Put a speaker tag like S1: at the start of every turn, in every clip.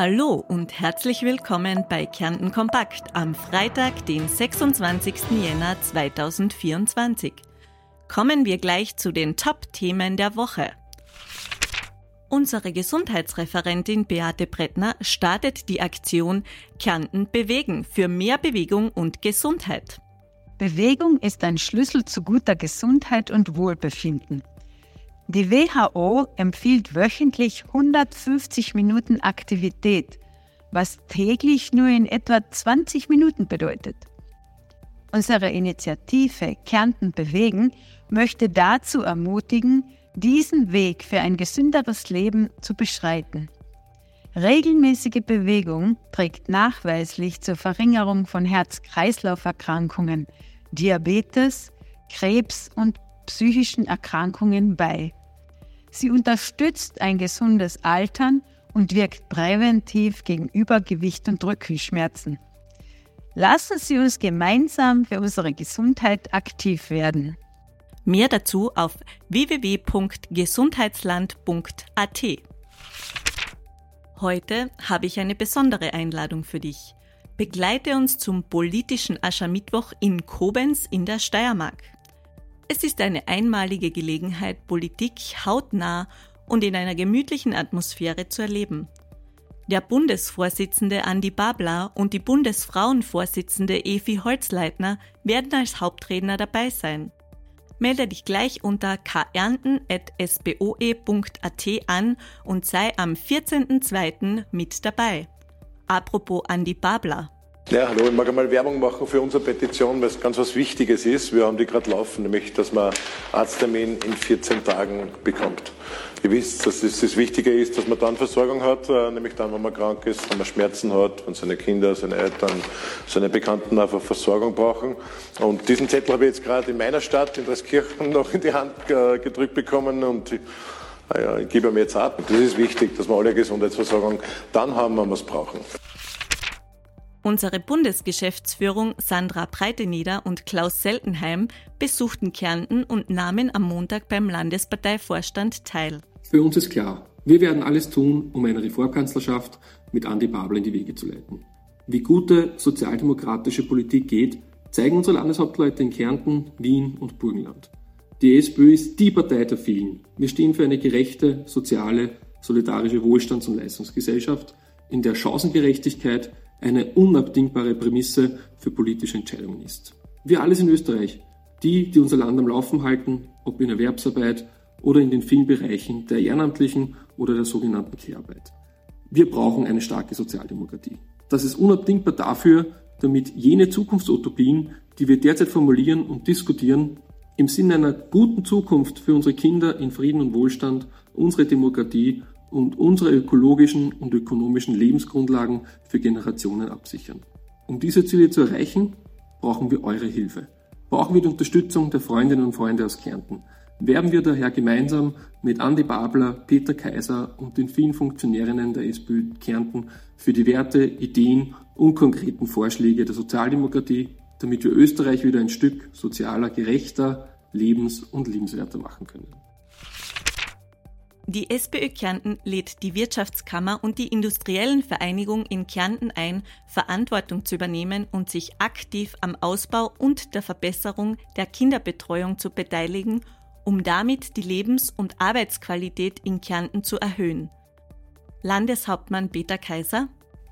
S1: Hallo und herzlich willkommen bei Kärnten Kompakt am Freitag, den 26. Jänner 2024. Kommen wir gleich zu den Top-Themen der Woche. Unsere Gesundheitsreferentin Beate Brettner startet die Aktion Kärnten bewegen für mehr Bewegung und Gesundheit.
S2: Bewegung ist ein Schlüssel zu guter Gesundheit und Wohlbefinden. Die WHO empfiehlt wöchentlich 150 Minuten Aktivität, was täglich nur in etwa 20 Minuten bedeutet. Unsere Initiative Kärnten bewegen möchte dazu ermutigen, diesen Weg für ein gesünderes Leben zu beschreiten. Regelmäßige Bewegung trägt nachweislich zur Verringerung von Herz-Kreislauf-Erkrankungen, Diabetes, Krebs und psychischen Erkrankungen bei. Sie unterstützt ein gesundes Altern und wirkt präventiv gegen Übergewicht und Rückenschmerzen. Lassen Sie uns gemeinsam für unsere Gesundheit aktiv werden.
S1: Mehr dazu auf www.gesundheitsland.at. Heute habe ich eine besondere Einladung für dich. Begleite uns zum politischen Aschermittwoch in Koblenz in der Steiermark. Es ist eine einmalige Gelegenheit, Politik hautnah und in einer gemütlichen Atmosphäre zu erleben. Der Bundesvorsitzende Andi Babler und die Bundesfrauenvorsitzende Evi Holzleitner werden als Hauptredner dabei sein. Melde dich gleich unter kernten.sboe.at an und sei am 14.02. mit dabei. Apropos Andi Babler.
S3: Ja, hallo, ich mag einmal Werbung machen für unsere Petition, weil es ganz was Wichtiges ist. Wir haben die gerade laufen, nämlich, dass man Arzttermin in 14 Tagen bekommt. Ihr wisst, dass es das Wichtige ist, dass man dann Versorgung hat, äh, nämlich dann, wenn man krank ist, wenn man Schmerzen hat, wenn seine Kinder, seine Eltern, seine Bekannten einfach Versorgung brauchen. Und diesen Zettel habe ich jetzt gerade in meiner Stadt, in Dreskirchen, noch in die Hand äh, gedrückt bekommen und ich, ja, ich gebe mir jetzt ab. Das ist wichtig, dass wir alle Gesundheitsversorgung dann haben, wenn wir es brauchen.
S1: Unsere Bundesgeschäftsführung Sandra Breitenieder und Klaus Seltenheim besuchten Kärnten und nahmen am Montag beim Landesparteivorstand teil.
S4: Für uns ist klar, wir werden alles tun, um eine Reformkanzlerschaft mit Andi Babel in die Wege zu leiten. Wie gute sozialdemokratische Politik geht, zeigen unsere Landeshauptleute in Kärnten, Wien und Burgenland. Die SPÖ ist die Partei der vielen. Wir stehen für eine gerechte, soziale, solidarische Wohlstands- und Leistungsgesellschaft, in der Chancengerechtigkeit eine unabdingbare Prämisse für politische Entscheidungen ist. Wir alle sind Österreich, die, die unser Land am Laufen halten, ob in Erwerbsarbeit oder in den vielen Bereichen der ehrenamtlichen oder der sogenannten Kehrarbeit. Wir brauchen eine starke Sozialdemokratie. Das ist unabdingbar dafür, damit jene Zukunftsutopien, die wir derzeit formulieren und diskutieren, im Sinne einer guten Zukunft für unsere Kinder in Frieden und Wohlstand, unsere Demokratie und unsere ökologischen und ökonomischen Lebensgrundlagen für Generationen absichern. Um diese Ziele zu erreichen, brauchen wir eure Hilfe. Brauchen wir die Unterstützung der Freundinnen und Freunde aus Kärnten. Werben wir daher gemeinsam mit Andi Babler, Peter Kaiser und den vielen Funktionärinnen der SPÖ Kärnten für die Werte, Ideen und konkreten Vorschläge der Sozialdemokratie, damit wir Österreich wieder ein Stück sozialer, gerechter, lebens- und liebenswerter machen können.
S1: Die SPÖ Kärnten lädt die Wirtschaftskammer und die Industriellen Vereinigung in Kärnten ein, Verantwortung zu übernehmen und sich aktiv am Ausbau und der Verbesserung der Kinderbetreuung zu beteiligen, um damit die Lebens- und Arbeitsqualität in Kärnten zu erhöhen. Landeshauptmann Peter Kaiser.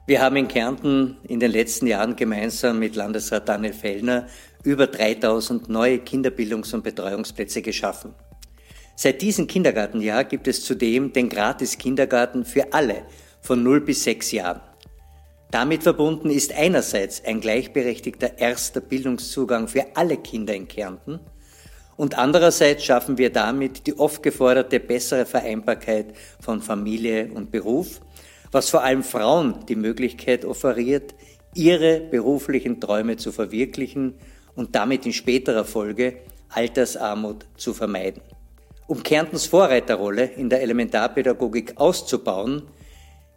S5: Wir haben in Kärnten in den letzten Jahren gemeinsam mit Landesrat Daniel Fellner über 3000 neue Kinderbildungs- und Betreuungsplätze geschaffen. Seit diesem Kindergartenjahr gibt es zudem den Gratis-Kindergarten für alle von 0 bis 6 Jahren. Damit verbunden ist einerseits ein gleichberechtigter erster Bildungszugang für alle Kinder in Kärnten und andererseits schaffen wir damit die oft geforderte bessere Vereinbarkeit von Familie und Beruf, was vor allem Frauen die Möglichkeit offeriert, ihre beruflichen Träume zu verwirklichen und damit in späterer Folge Altersarmut zu vermeiden. Um Kärntens Vorreiterrolle in der Elementarpädagogik auszubauen,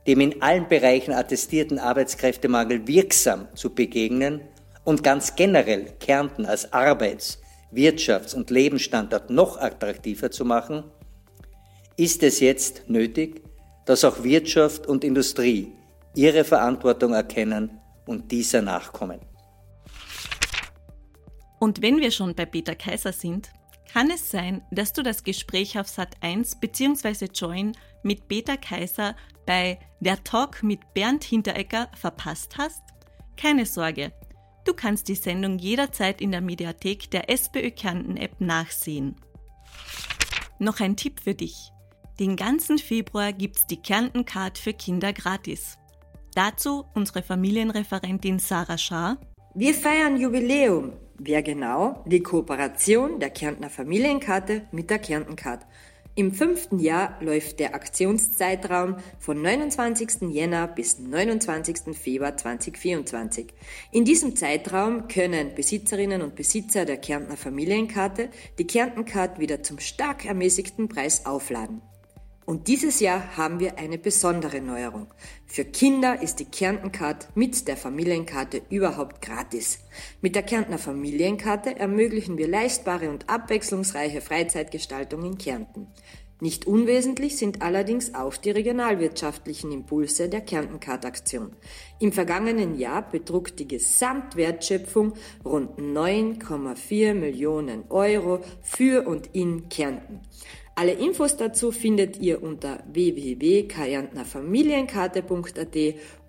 S5: dem in allen Bereichen attestierten Arbeitskräftemangel wirksam zu begegnen und ganz generell Kärnten als Arbeits-, Wirtschafts- und Lebensstandort noch attraktiver zu machen, ist es jetzt nötig, dass auch Wirtschaft und Industrie ihre Verantwortung erkennen und dieser nachkommen.
S1: Und wenn wir schon bei Peter Kaiser sind, kann es sein, dass du das Gespräch auf Sat 1 bzw. Join mit Peter Kaiser bei Der Talk mit Bernd Hinteregger verpasst hast? Keine Sorge, du kannst die Sendung jederzeit in der Mediathek der SPÖ Kärnten App nachsehen. Noch ein Tipp für dich. Den ganzen Februar gibt's die Kärnten Card für Kinder gratis. Dazu unsere Familienreferentin Sarah Schaar.
S6: Wir feiern Jubiläum. Wer genau? Die Kooperation der Kärntner Familienkarte mit der Kärntencard. Im fünften Jahr läuft der Aktionszeitraum von 29. Jänner bis 29. Februar 2024. In diesem Zeitraum können Besitzerinnen und Besitzer der Kärntner Familienkarte die Kärntencard wieder zum stark ermäßigten Preis aufladen. Und dieses Jahr haben wir eine besondere Neuerung. Für Kinder ist die Kärntencard mit der Familienkarte überhaupt gratis. Mit der Kärntner Familienkarte ermöglichen wir leistbare und abwechslungsreiche Freizeitgestaltung in Kärnten. Nicht unwesentlich sind allerdings auch die regionalwirtschaftlichen Impulse der Kärntencard-Aktion. Im vergangenen Jahr betrug die Gesamtwertschöpfung rund 9,4 Millionen Euro für und in Kärnten. Alle Infos dazu findet ihr unter www.kajantnerfamilienkarte.at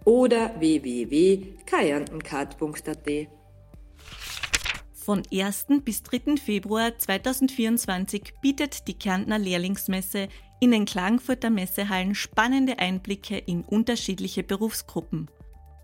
S6: oder www.kajantenkart.at.
S1: Von 1. bis 3. Februar 2024 bietet die Kärntner Lehrlingsmesse in den Klagenfurter Messehallen spannende Einblicke in unterschiedliche Berufsgruppen.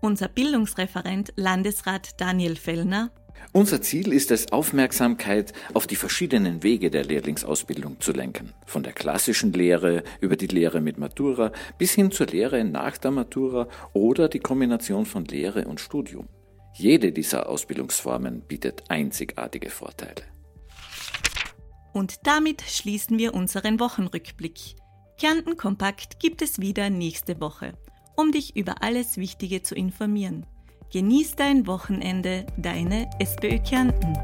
S1: Unser Bildungsreferent Landesrat Daniel Fellner
S7: unser Ziel ist es, Aufmerksamkeit auf die verschiedenen Wege der Lehrlingsausbildung zu lenken. Von der klassischen Lehre über die Lehre mit Matura bis hin zur Lehre nach der Matura oder die Kombination von Lehre und Studium. Jede dieser Ausbildungsformen bietet einzigartige Vorteile.
S1: Und damit schließen wir unseren Wochenrückblick. Kärnten Kompakt gibt es wieder nächste Woche, um dich über alles Wichtige zu informieren. Genieß dein Wochenende, deine SPÖ Kärnten.